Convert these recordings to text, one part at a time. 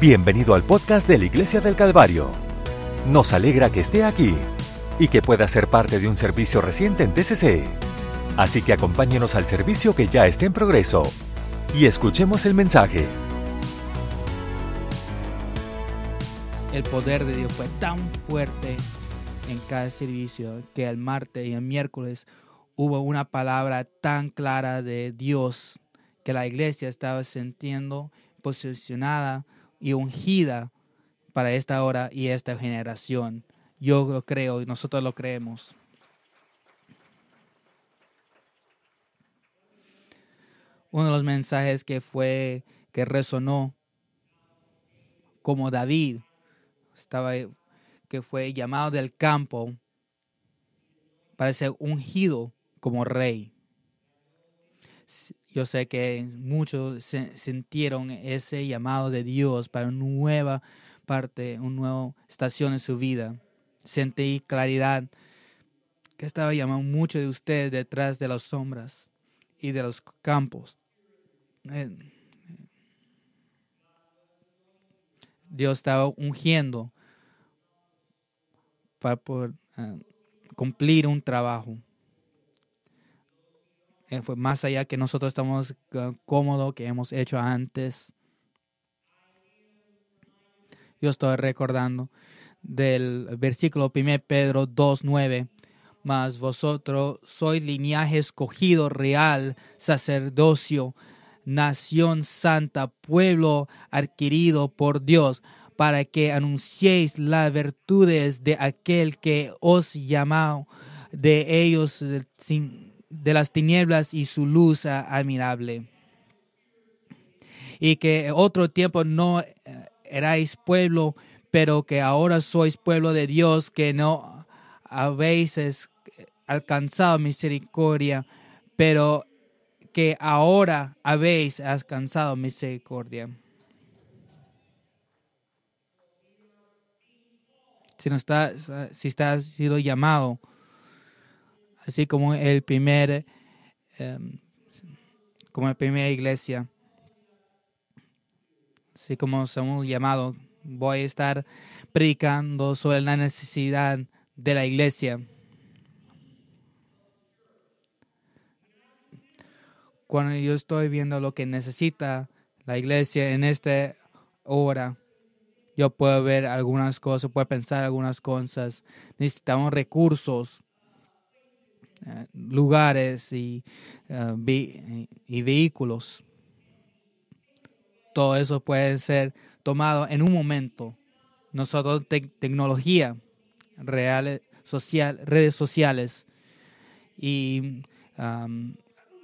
Bienvenido al podcast de la Iglesia del Calvario. Nos alegra que esté aquí y que pueda ser parte de un servicio reciente en TCC. Así que acompáñenos al servicio que ya está en progreso y escuchemos el mensaje. El poder de Dios fue tan fuerte en cada servicio que el martes y el miércoles hubo una palabra tan clara de Dios que la iglesia estaba sintiendo posicionada y ungida para esta hora y esta generación. Yo lo creo y nosotros lo creemos. Uno de los mensajes que fue que resonó como David estaba que fue llamado del campo para ser ungido como rey. Yo sé que muchos sintieron ese llamado de Dios para una nueva parte, una nueva estación en su vida. Sentí claridad que estaba llamando mucho de ustedes detrás de las sombras y de los campos. Eh, Dios estaba ungiendo para poder eh, cumplir un trabajo. Eh, fue más allá que nosotros estamos uh, cómodos, que hemos hecho antes. Yo estoy recordando del versículo 1 Pedro 2.9. Mas vosotros sois linaje escogido, real, sacerdocio, nación santa, pueblo adquirido por Dios, para que anunciéis las virtudes de aquel que os llamó de ellos sin de las tinieblas y su luz admirable. Y que otro tiempo no eh, erais pueblo, pero que ahora sois pueblo de Dios, que no habéis alcanzado misericordia, pero que ahora habéis alcanzado misericordia. Si no está, si está sido llamado así como el primer, em, como la primera iglesia, así como somos llamados, voy a estar predicando sobre la necesidad de la iglesia. Cuando yo estoy viendo lo que necesita la iglesia en esta hora, yo puedo ver algunas cosas, puedo pensar algunas cosas. Necesitamos recursos lugares y, eh, y vehículos. Todo eso puede ser tomado en un momento. Nosotros, tecnología, reales, social, redes sociales y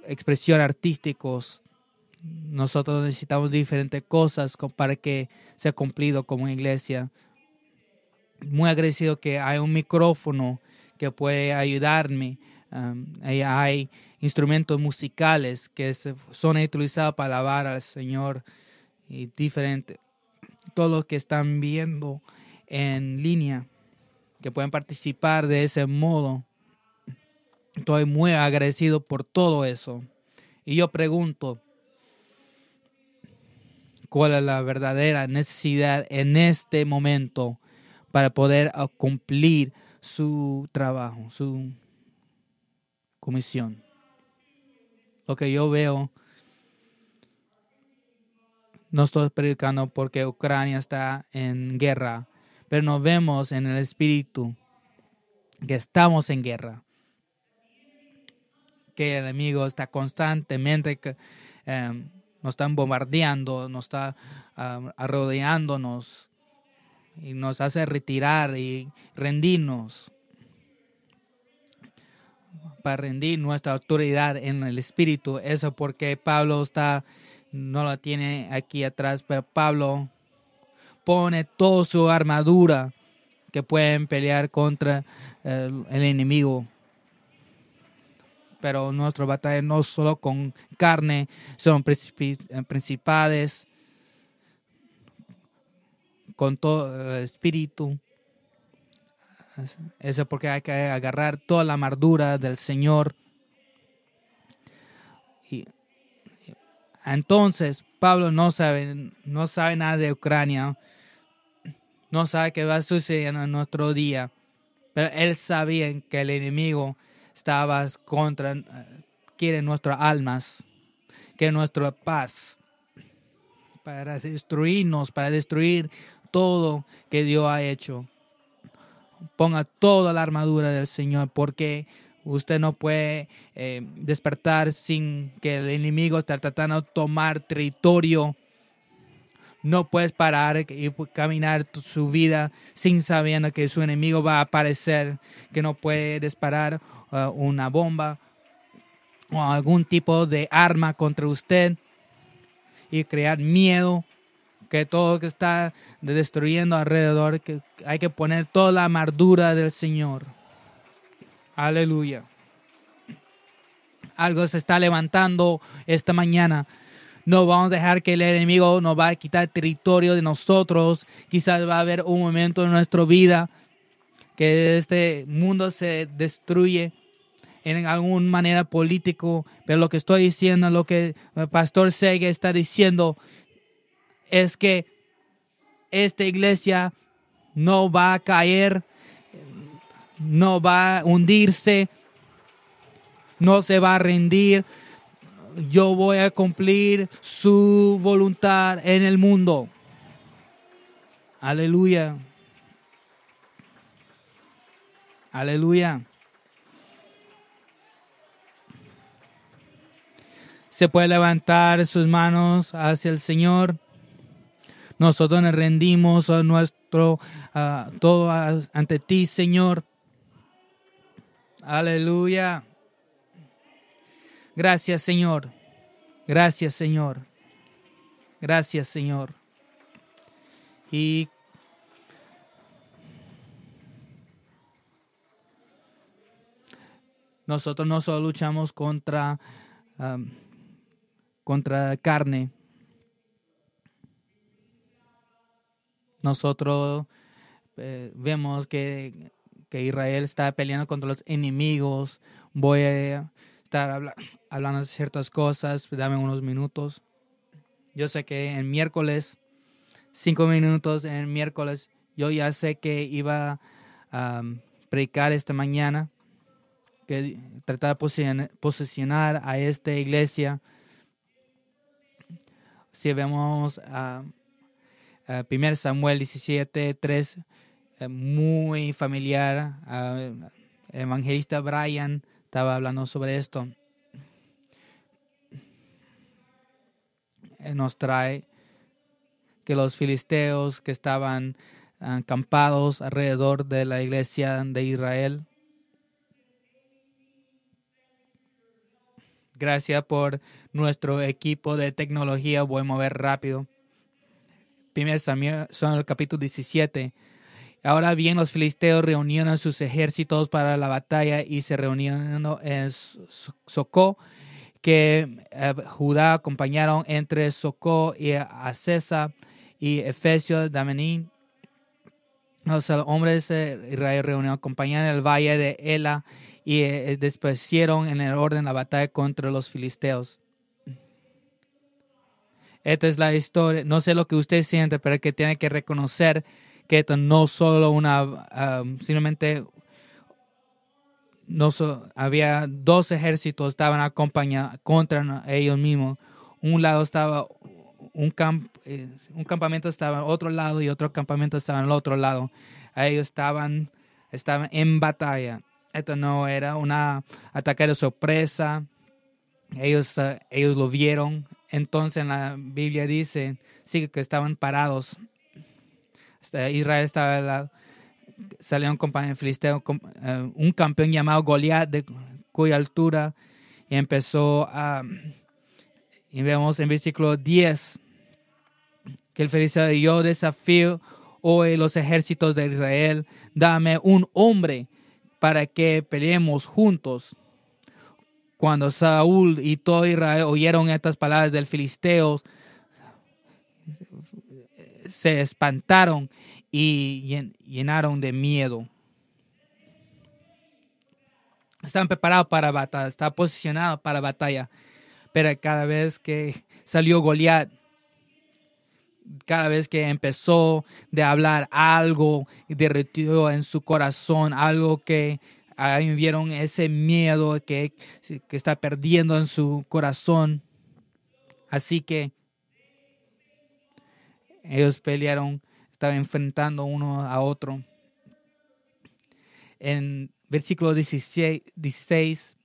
expresión artísticos, nosotros necesitamos diferentes cosas para que sea cumplido como iglesia. Muy agradecido que hay un micrófono que puede ayudarme hay instrumentos musicales que son utilizados para alabar al Señor y diferente. Todos los que están viendo en línea, que pueden participar de ese modo. Estoy muy agradecido por todo eso. Y yo pregunto, ¿cuál es la verdadera necesidad en este momento para poder cumplir su trabajo, su comisión. Lo que yo veo, no estoy predicando porque Ucrania está en guerra, pero nos vemos en el espíritu que estamos en guerra. Que el enemigo está constantemente, em, nos están bombardeando, nos está arrodeándonos y nos hace retirar y rendirnos para rendir nuestra autoridad en el Espíritu. Eso porque Pablo está, no la tiene aquí atrás, pero Pablo pone toda su armadura que pueden pelear contra el, enemigo. Pero nuestra batalla no solo con carne, son principales, con todo el espíritu eso es porque hay que agarrar toda la amargura del Señor. Y Entonces, Pablo no sabe, no sabe nada de Ucrania, no sabe qué va a suceder en nuestro día, pero él sabía que el enemigo estaba contra, quiere nuestras almas, quiere nuestra paz, para destruirnos, para destruir todo que Dios ha hecho. Ponga toda la armadura del Señor, porque usted no puede eh, despertar sin que el enemigo esté tratando de tomar territorio. No puedes parar y caminar su vida sin sabiendo que su enemigo va a aparecer, que no puede disparar uh, una bomba o algún tipo de arma contra usted y crear miedo que todo que está destruyendo alrededor, que hay que poner toda la armadura del Señor. Aleluya. Algo se está levantando esta mañana. No vamos a dejar que el enemigo nos va a quitar territorio de nosotros. Quizás va a haber un momento en nuestra vida que este mundo se destruye en alguna manera político, pero lo que estoy diciendo, lo que el pastor Sege está diciendo, es que esta iglesia no va a caer, no va a hundirse, no se va a rendir. Yo voy a cumplir su voluntad en el mundo. Aleluya. Aleluya. Se puede levantar sus manos hacia el Señor. Nosotros nos rendimos a nuestro todo ante ti, Señor. Aleluya. Gracias, Señor. Gracias, Señor. Gracias, Señor. Y nosotros no solo luchamos contra, contra carne, nosotros eh, vemos que, Israel está peleando contra los enemigos. Voy a estar hablando de ciertas cosas. Dame unos minutos. Yo sé que en miércoles, cinco minutos en miércoles, yo ya sé que iba a predicar esta mañana, que tratar de posicionar a esta iglesia. Si vemos a 1 Samuel 17, 3, eh, muy familiar. el evangelista Brian estaba hablando sobre esto. Nos trae que los filisteos que estaban acampados alrededor de la iglesia de Israel, gracias por nuestro equipo de tecnología, voy a mover rápido 1 Samuel, son el capítulo 17. Ahora bien, los filisteos reunieron sus ejércitos para la batalla y se reunieron en Socó, que eh, Judá acompañaron entre Socó y Acesa y Efesio Damenín. Los hombres de Israel reunieron, acompañaron el valle de Ela y eh, despusieron en el orden la batalla contra los filisteos. Esta es la historia. No sé lo que usted siente, pero es que tiene que reconocer que esto no solo una, um, simplemente no había dos ejércitos estaban acompañados contra ellos mismos. Un lado estaba un, camp, eh, un campamento estaba al otro lado y otro campamento estaba al otro lado. Ellos estaban, estaban en batalla. Esto no era una ataque de sorpresa. Ellos, uh, ellos lo vieron, entonces en la Biblia dice, sí, que estaban parados. Este, Israel estaba. Salió un compañero filisteo, eh, un campeón llamado Goliat, de cuya altura, y empezó a. Y vemos en versículo 10 que el filisteo, yo desafío hoy los ejércitos de Israel, dame un hombre para que peleemos juntos cuando Saúl y todo Israel oyeron estas palabras del filisteo, se espantaron y llenaron de miedo. Estaban preparados para batalla, estaban posicionados para batalla. Pero cada vez que salió Goliat, cada vez que empezó de hablar algo derretió en su corazón, algo que ahí vieron ese miedo que, que está perdiendo en su corazón. Así que ellos pelearon, estaban enfrentando uno a otro. En versículo 16, 16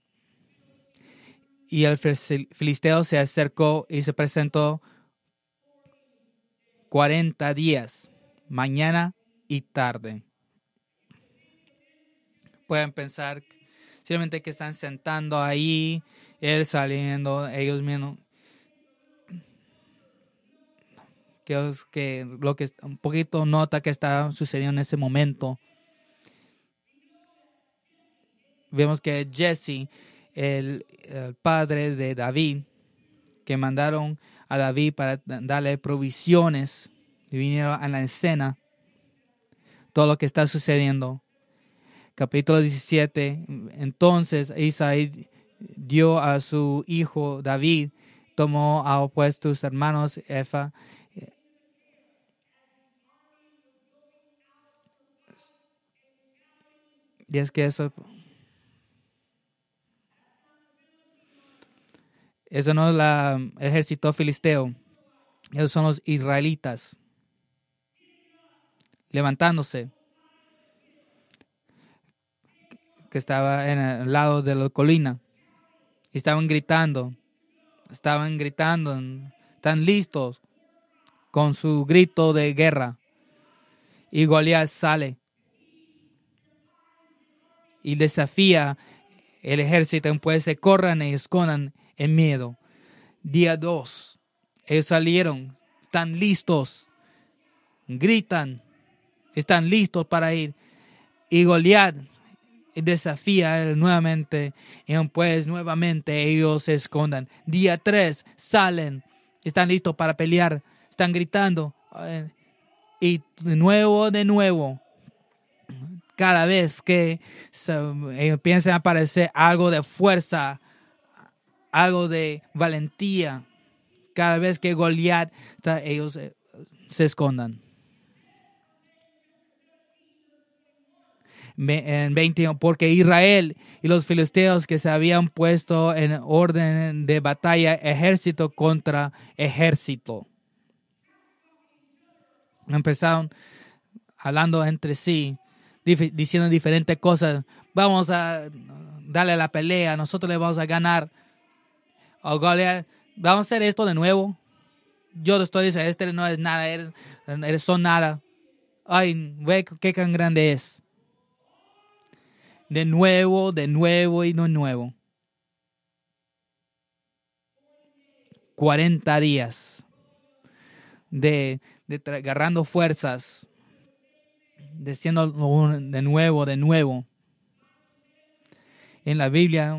y el filisteo se acercó y se presentó 40 días, mañana y tarde. Pueden pensar simplemente que están sentando ahí, él saliendo, ellos mismos. Que, que lo que un poquito nota que está sucediendo en ese momento. Vemos que Jesse, el, el padre de David, que mandaron a David para darle provisiones y vinieron a la escena todo lo que está sucediendo. Capítulo 17. Entonces Isaí dio a su hijo David, tomó a opuestos hermanos Efa. Y es que eso Eso no es el ejército filisteo. Esos son los israelitas. Levantándose. Que estaba en el lado de la colina. Estaban gritando. Estaban gritando. Están listos. Con su grito de guerra. Y Goliat sale. Y desafía el ejército. Pues se corran y escondan en miedo. Día 2. Ellos salieron, están listos, gritan, están listos para ir. Y Goliat desafía nuevamente y pues nuevamente ellos se escondan. Día 3 salen, están listos para pelear, están gritando. Eh, y de nuevo, de nuevo, cada vez que ellos piensan aparecer algo de fuerza, algo de valentía cada vez que Goliat ellos eh, se escondan. En 20, porque Israel y los filisteos que se habían puesto en orden de batalla, ejército contra ejército. Empezaron hablando entre sí, diciendo diferentes cosas. Vamos a darle la pelea, nosotros le vamos a ganar oh, Goliat, vamos a hacer esto de nuevo. Yo te estoy diciendo, este no es nada, eres, son nada. Ay, ve qué tan grande es. De nuevo, de nuevo y de nuevo. 40 días de, de agarrando fuerzas, diciendo de nuevo, de nuevo. En la Biblia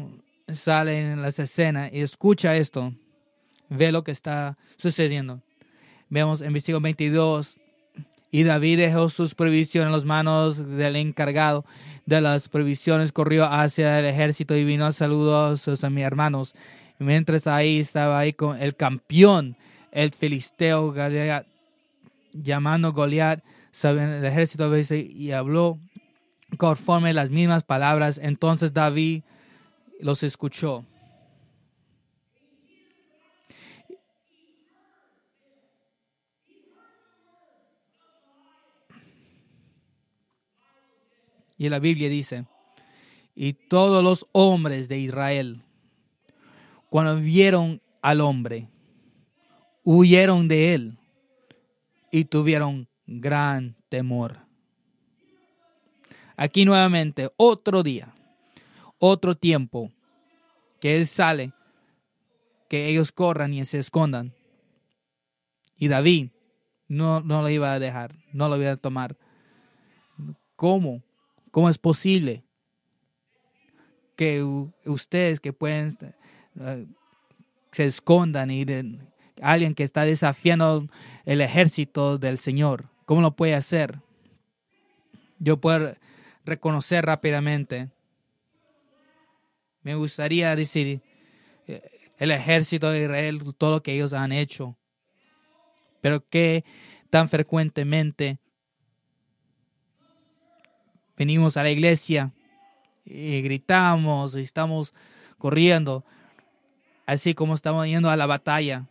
sale en las escenas y escucha esto, ve lo que está sucediendo. Vemos en versículo 22, y David dejó sus provisiones en las manos del encargado de las provisiones, corrió hacia el ejército y vino a saludar a sus hermanos. Mientras ahí estaba ahí con el campeón, el filisteo Goliat, llamando Goliat, el ejército y habló conforme las mismas palabras. Entonces David los escuchó. Y la Biblia dice, y todos los hombres de Israel, cuando vieron al hombre, huyeron de él y tuvieron gran temor. Aquí nuevamente, otro día otro tiempo que Él sale, que ellos corran y se escondan. Y David no, no lo iba a dejar, no lo iba a tomar. ¿Cómo? ¿Cómo es posible que ustedes que pueden eh, se escondan y alguien que está desafiando el ejército del Señor, ¿cómo lo puede hacer? Yo puedo reconocer rápidamente me gustaría decir, eh, el ejército de Israel, todo lo que ellos han hecho. Pero que tan frecuentemente venimos a la iglesia y gritamos y estamos corriendo, así como estamos yendo a la batalla.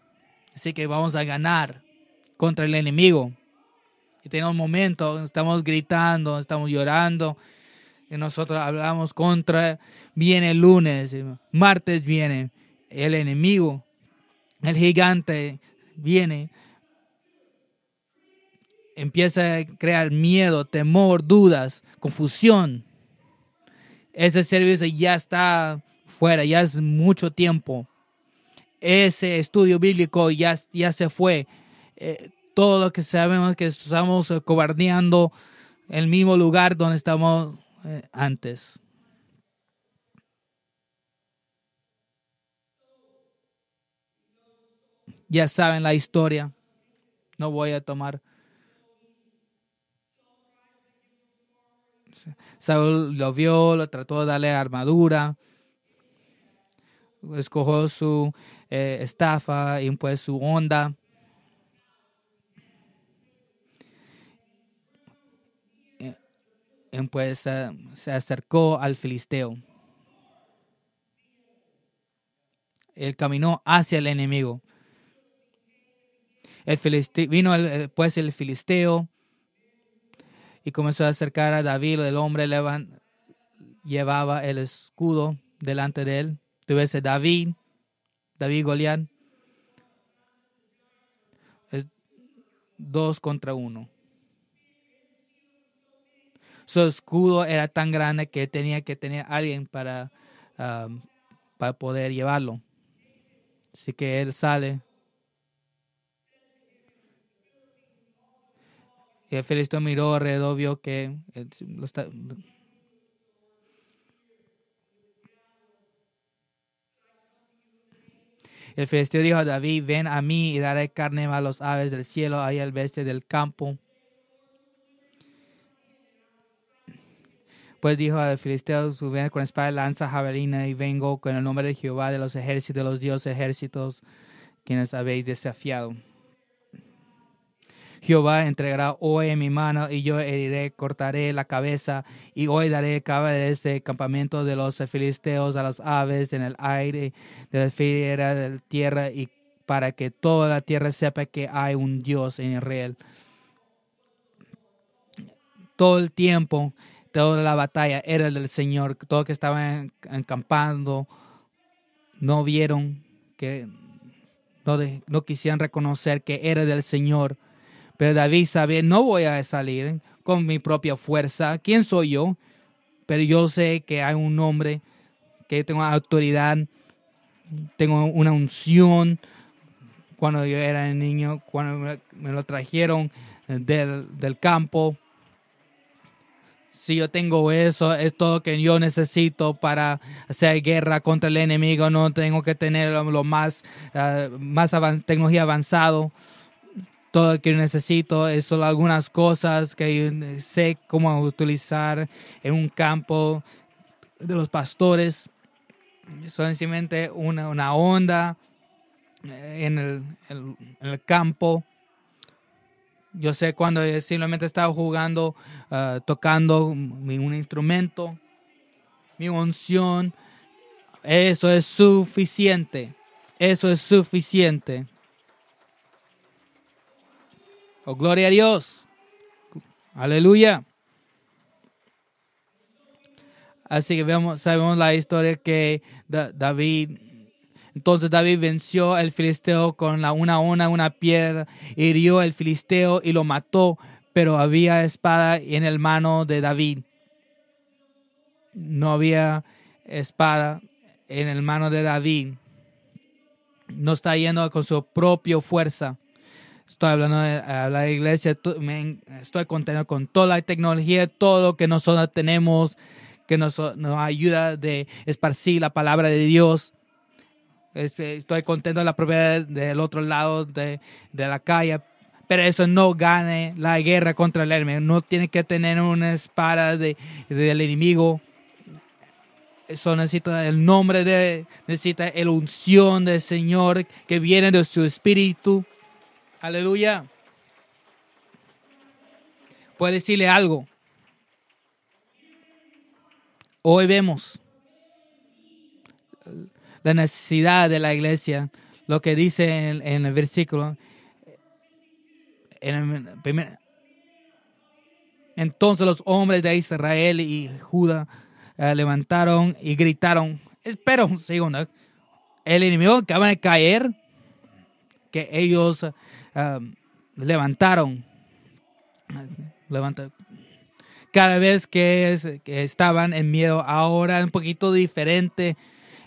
Así que vamos a ganar contra el enemigo. Y tenemos momentos, estamos gritando, estamos llorando. Y nosotros hablamos contra, viene el lunes, martes viene el enemigo, el gigante viene. Empieza a crear miedo, temor, dudas, confusión. Ese servicio ya está fuera, ya es mucho tiempo. Ese estudio bíblico ya, ya se fue. Eh, todo lo que sabemos que estamos cobardeando el mismo lugar donde estamos eh, antes. Ya saben la historia. No voy a tomar. Saúl lo vio, lo trató de darle armadura, escogió su eh, estafa y pues su onda. pues se acercó al filisteo. Él caminó hacia el enemigo. El filisteo, vino pues el filisteo y comenzó a acercar a David. El hombre llevaba el escudo delante de él. Tuviese David, David Goliat. dos contra uno su escudo era tan grande que tenía que tener alguien para, para poder llevarlo. Así que él sale. El filisteo miró alrededor, vio que está, El filisteo dijo a David, ven a mí y daré carne a los aves del cielo, ahí al bestia del campo Pues dijo al filisteo, sube con espada, lanza, jabalina, y vengo con el nombre de Jehová de los ejércitos, de los dioses ejércitos, quienes habéis desafiado. Jehová entregará hoy en mi mano y yo heriré, cortaré la cabeza y hoy daré cabeza de este campamento de los filisteos a las aves en el aire, de la fiera de la tierra y para que toda la tierra sepa que hay un Dios en Israel. Todo el tiempo toda la batalla era del Señor, todo que estaban encampando no vieron que no, no quisieran reconocer que era del Señor. Pero David sabía, no voy a salir con mi propia fuerza. ¿Quién soy yo? Pero yo sé que hay un hombre, que tengo autoridad, tengo una unción. Cuando yo era niño, cuando me lo trajeron del, del campo, si yo tengo eso, es todo que yo necesito para hacer guerra contra el enemigo. No tengo que tener lo más, uh, más tecnología avanzado. Todo lo que necesito es solo algunas cosas que sé cómo utilizar en un campo de los pastores. Solamente una, una onda en el, el campo yo sé cuando simplemente estaba jugando, ah, tocando un instrumento, mi unción, eso es suficiente. Eso es suficiente. Oh, gloria a Dios. Aleluya. Así que vemos, sabemos la historia que David entonces David venció al filisteo con la una ona, una piedra, hirió al filisteo y lo mató, pero había espada en el mano de David. No había espada en el mano de David. No está yendo con su propia fuerza. Estoy hablando de, la iglesia, estoy contento con toda la tecnología, todo lo que nosotros tenemos, que nos, nos ayuda de esparcir la palabra de Dios estoy contento de la propiedad del otro lado de, la calle, pero eso no gane la guerra contra el enemigo. No tiene que tener una espada de, del enemigo Eso necesita el nombre de, necesita el unción del Señor que viene de su espíritu. Aleluya. Puede decirle algo. Hoy vemos la necesidad de la iglesia, lo que dice en, el versículo. En primer, entonces los hombres de Israel y Judá eh, levantaron y gritaron, espera un segundo, el enemigo acaba de caer, que ellos eh, levantaron, levantaron, cada vez que, estaban en miedo, ahora un poquito diferente,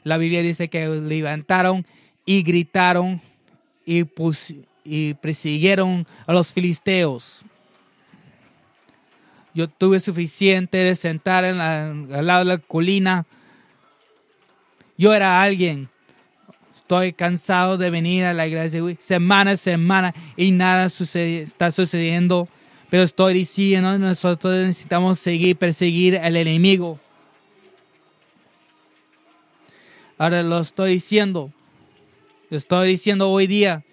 la Biblia dice que levantaron y gritaron y, y persiguieron a los filisteos yo tuve suficiente de sentar en al lado de la colina. Yo era alguien. Estoy cansado de venir a la iglesia semana a semana y nada está sucediendo. Pero estoy diciendo, nosotros necesitamos seguir, perseguir al enemigo. Ahora lo estoy diciendo. Lo estoy diciendo hoy día.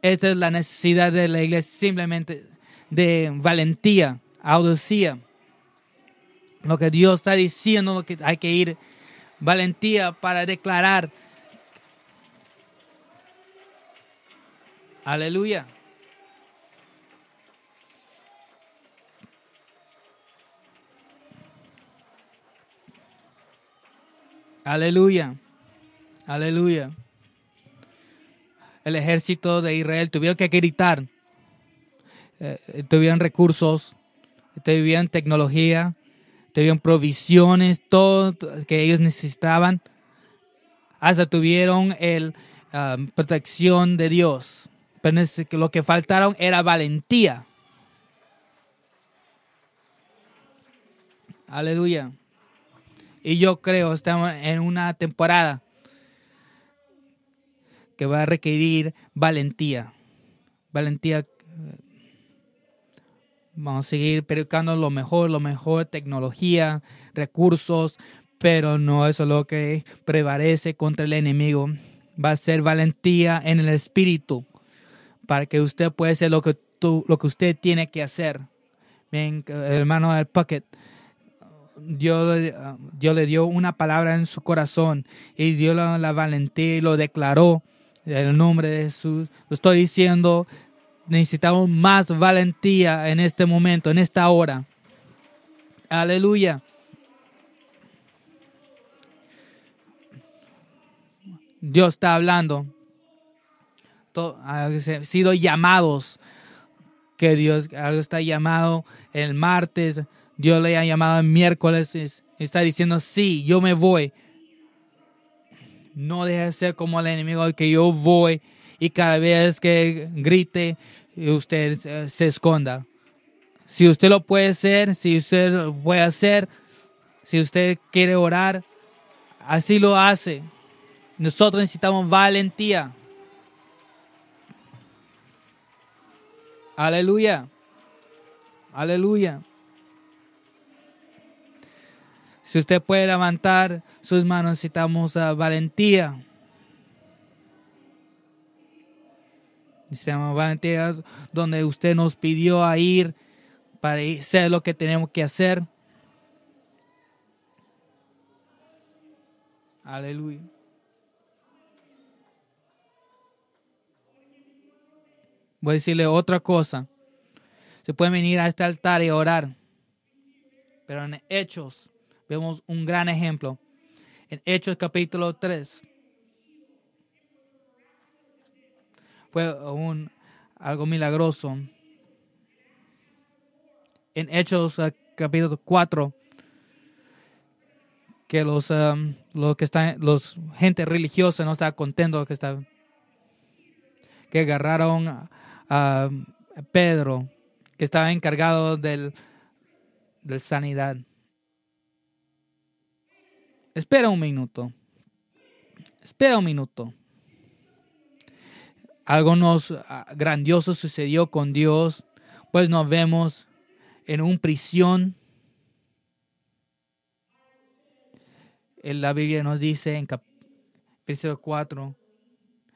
Esta es la necesidad de la iglesia. Simplemente de valentía, audacia. Lo que Dios está diciendo, lo que hay que ir, valentía para declarar. Aleluya. Aleluya. Aleluya. El ejército de Israel tuvieron que gritar eh, tuvieron recursos, tuvieron tecnología, tuvieron provisiones, todo que ellos necesitaban. Hasta tuvieron el um, protección de Dios. Pero lo que faltaron era valentía. Aleluya. Y yo creo, estamos en una temporada que va a requerir valentía. Valentía Vamos a seguir predicando lo mejor, lo mejor, tecnología, recursos, pero no eso es lo que prevalece contra el enemigo. Va a ser valentía en el espíritu para que usted pueda hacer lo que, lo que usted tiene que hacer. Bien, hermano del Puckett, Dios, Dios, le dio una palabra en su corazón y dio la, la valentía y lo declaró en el nombre de Jesús. Lo estoy diciendo necesitamos más valentía en este momento, en esta hora. Aleluya. Dios está hablando. Han sido llamados. Que Dios está llamado el martes. Dios le ha llamado el miércoles. Está diciendo, sí, yo me voy. No deje de ser como el enemigo que yo voy y cada vez que grite, usted se esconda. Si usted lo puede hacer, si usted lo puede hacer, si usted quiere orar, así lo hace. Nosotros necesitamos valentía. Aleluya. Aleluya. Si usted puede levantar sus manos, necesitamos uh, valentía. Necesitamos valentía donde usted nos pidió a ir para hacer lo que tenemos que hacer. Aleluya. Voy a decirle otra cosa. Se puede venir a este altar y orar. Pero en Hechos vemos un gran ejemplo. En Hechos capítulo 3. Fue un, algo milagroso. En Hechos uh, capítulo 4, que los, um, los que están, los gente religiosa no está contento que está, que agarraron a, Pedro, que estaba encargado del, del sanidad. Espera un minuto. Espera un minuto algo nos ah, grandioso sucedió con Dios, pues nos vemos en una prisión. la Biblia nos dice en versículo 4,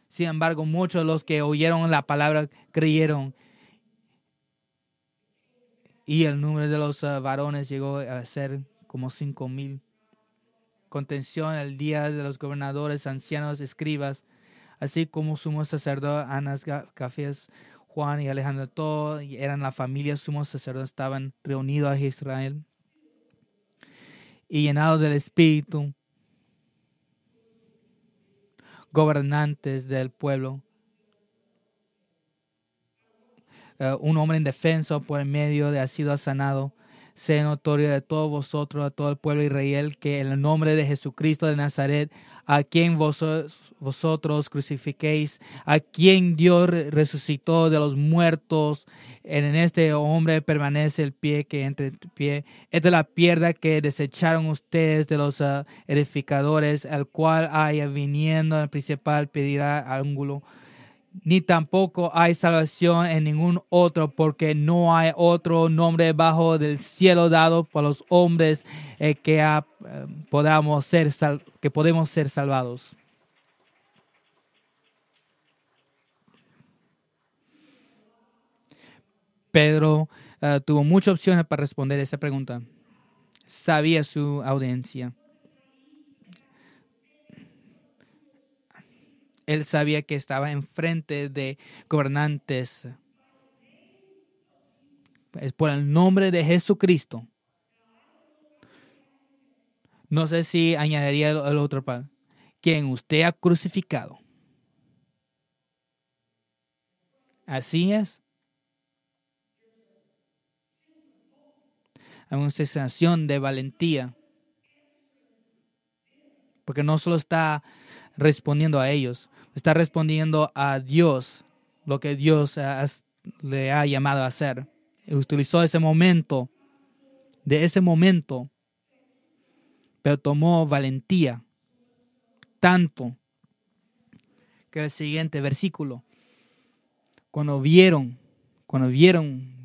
sin embargo, muchos de los que oyeron la palabra creyeron y el número de los uh, varones llegó a ser como cinco mil. Contención el día de los gobernadores, ancianos, escribas, así como sumo sacerdote Anas, Cafés, Juan y Alejandro, todos eran la familia sumo sacerdote, estaban reunidos a Israel y llenados del Espíritu, gobernantes del pueblo Eh, un hombre indefenso por el medio de ha sido sanado. Sea notorio de todos vosotros, a todo el pueblo de Israel, que en el nombre de Jesucristo de Nazaret, a quien vosotros crucifiquéis, a quien Dios resucitó de los muertos, en este hombre permanece el pie que entre pie. Esta es la piedra que desecharon ustedes de los ah, edificadores, al cual haya viniendo el principal pedirá ángulo ni tampoco hay salvación en ningún otro, porque no hay otro nombre bajo del cielo dado por los hombres eh, que, eh, podamos ser que podemos ser salvados. Pedro eh, tuvo muchas opciones para responder esa pregunta. Sabía su audiencia. Él sabía que estaba enfrente de gobernantes. Es por el nombre de Jesucristo. No sé si añadiría el, otro pan. Quien usted ha crucificado. Así es. Hay una sensación de valentía. Porque no solo está respondiendo a ellos, está respondiendo a Dios, lo que Dios le ha llamado a hacer. Utilizó ese momento, de ese momento, pero tomó valentía, tanto que el siguiente versículo, cuando vieron, cuando vieron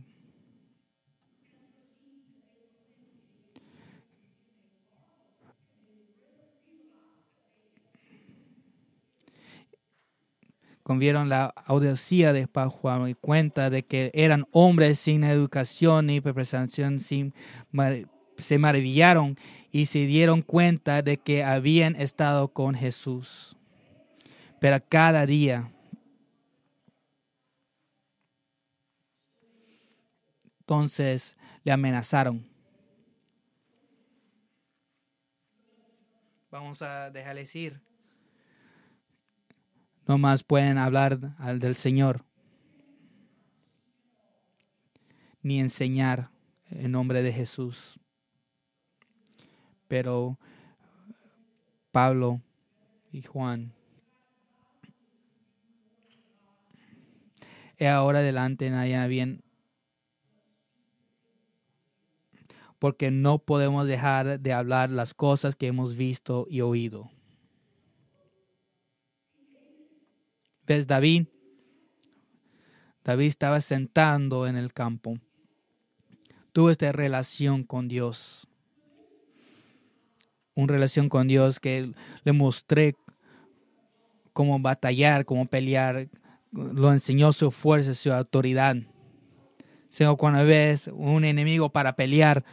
convieron la audiencia de Juan y cuenta de que eran hombres sin educación ni preparación, sin, se maravillaron y se dieron cuenta de que habían estado con Jesús. Pero cada día entonces le amenazaron. Vamos a dejarles ir no más pueden hablar al del Señor, ni enseñar en nombre de Jesús. Pero Pablo y Juan, y ahora adelante nadie bien, porque no podemos dejar de hablar las cosas que hemos visto y oído. ¿Ves David? David estaba sentando en el campo. Tuvo esta relación con Dios. Una relación con Dios que le mostré cómo batallar, cómo pelear. Lo enseñó su fuerza, su autoridad. Sino cuando ves un enemigo para pelear,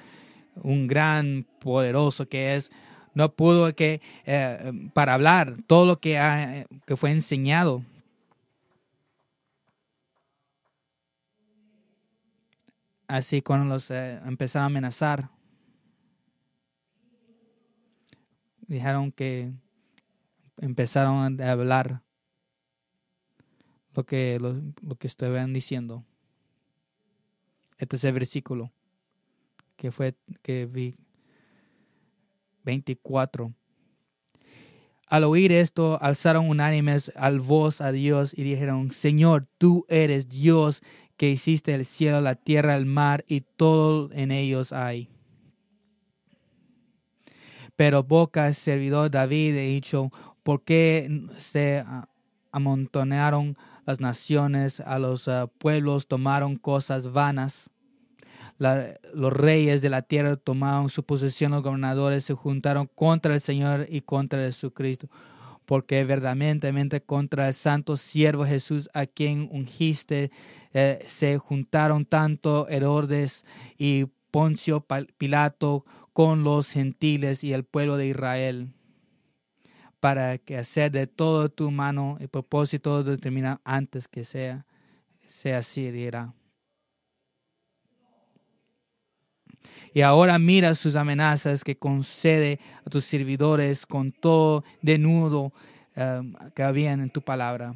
un gran poderoso que es, no pudo que eh, para hablar todo lo que, que fue enseñado Así cuando los eh, empezaron a amenazar, dijeron que empezaron a hablar lo que, lo, lo que estaban diciendo. Este es el versículo que fue que vi 24. Al oír esto, alzaron unánimes al voz a Dios y dijeron, Señor, tú eres Dios que hiciste el cielo, la tierra, el mar y todo en ellos hay. Pero Boca, servidor David, he dicho, ¿por qué se amontonaron las naciones, a los ah, pueblos tomaron cosas vanas? los reyes de la tierra tomaron su posesión, los gobernadores se juntaron contra el Señor y contra Jesucristo, porque verdaderamente contra el santo siervo Jesús a quien ungiste eh, se juntaron tanto Herodes y Poncio Pilato con los gentiles y el pueblo de Israel para que hacer de todo tu mano el propósito determinado antes que sea, sea así, dirá. Y ahora mira sus amenazas que concede a tus servidores con todo denudo um, que había en tu palabra.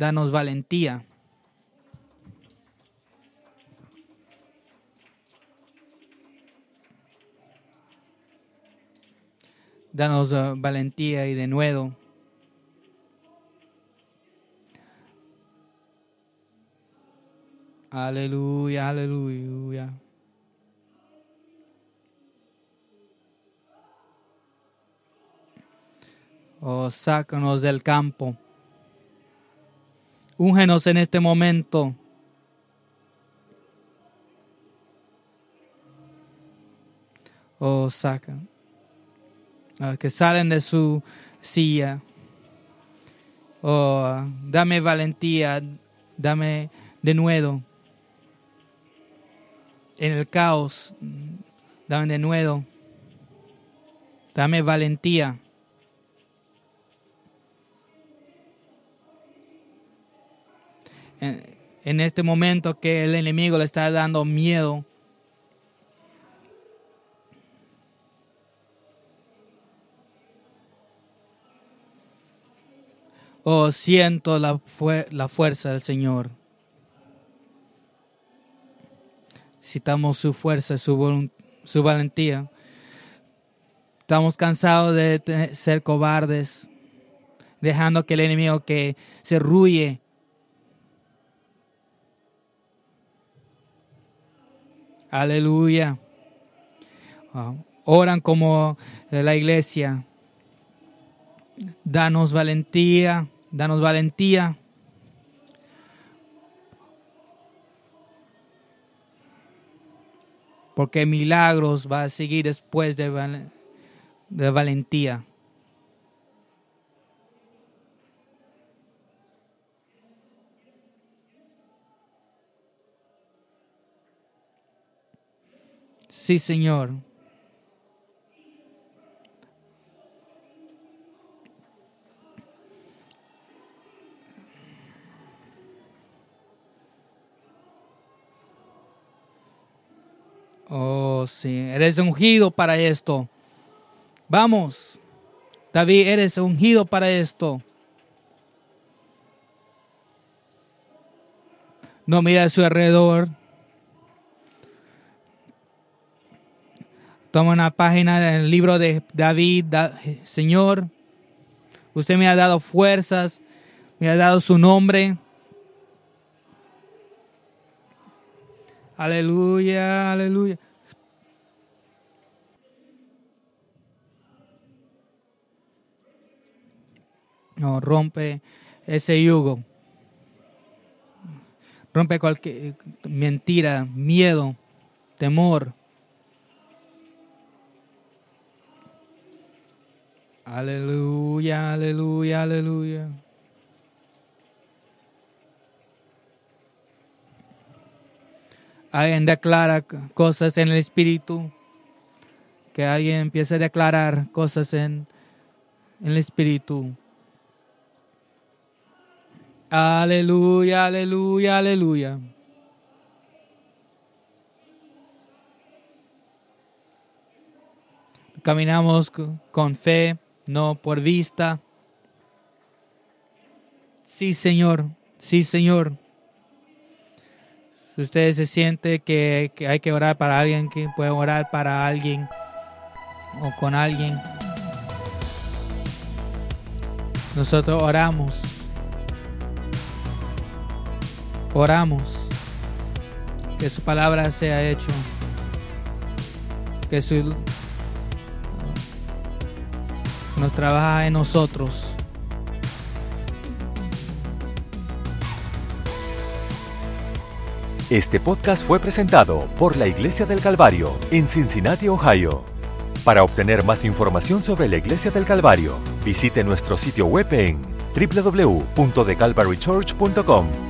Danos valentía. Danos uh, valentía y de nuevo Aleluya, aleluya. Oh, sácanos del campo. Úngenos en este momento. Oh, saca. que salen de su silla. Oh, dame valentía. Dame de nuevo en el caos, dame de nuevo, dame valentía. En, este momento que el enemigo le está dando miedo, Oh, siento la, fuerza del Señor. necesitamos su fuerza, su, su valentía. Estamos cansados de ser cobardes, dejando que el enemigo que se ruye Aleluya. Oran como la iglesia. Danos valentía, danos valentía porque milagros va a seguir después de, de valentía. Sí, Señor. Oh, sí, eres ungido para esto. Vamos, David, eres ungido para esto. No mira a su alrededor. Toma una página del libro de David. Señor, usted me ha dado fuerzas, me ha dado su nombre. Aleluya, aleluya. No, rompe ese yugo. Rompe cualquier mentira, miedo, temor. Aleluya, aleluya, aleluya. alguien declara cosas en el espíritu, que alguien empiece a declarar cosas en, el espíritu. Aleluya, aleluya, aleluya. Caminamos con fe, no por vista. Sí, Señor, sí, Señor. Si usted se siente que, hay que orar para alguien, que puede orar para alguien o con alguien. Nosotros oramos. Oramos. Que su palabra sea hecho. Que su nos trabaja en nosotros. Este podcast fue presentado por la Iglesia del Calvario en Cincinnati, Ohio. Para obtener más información sobre la Iglesia del Calvario, visite nuestro sitio web en www.thecalvarychurch.com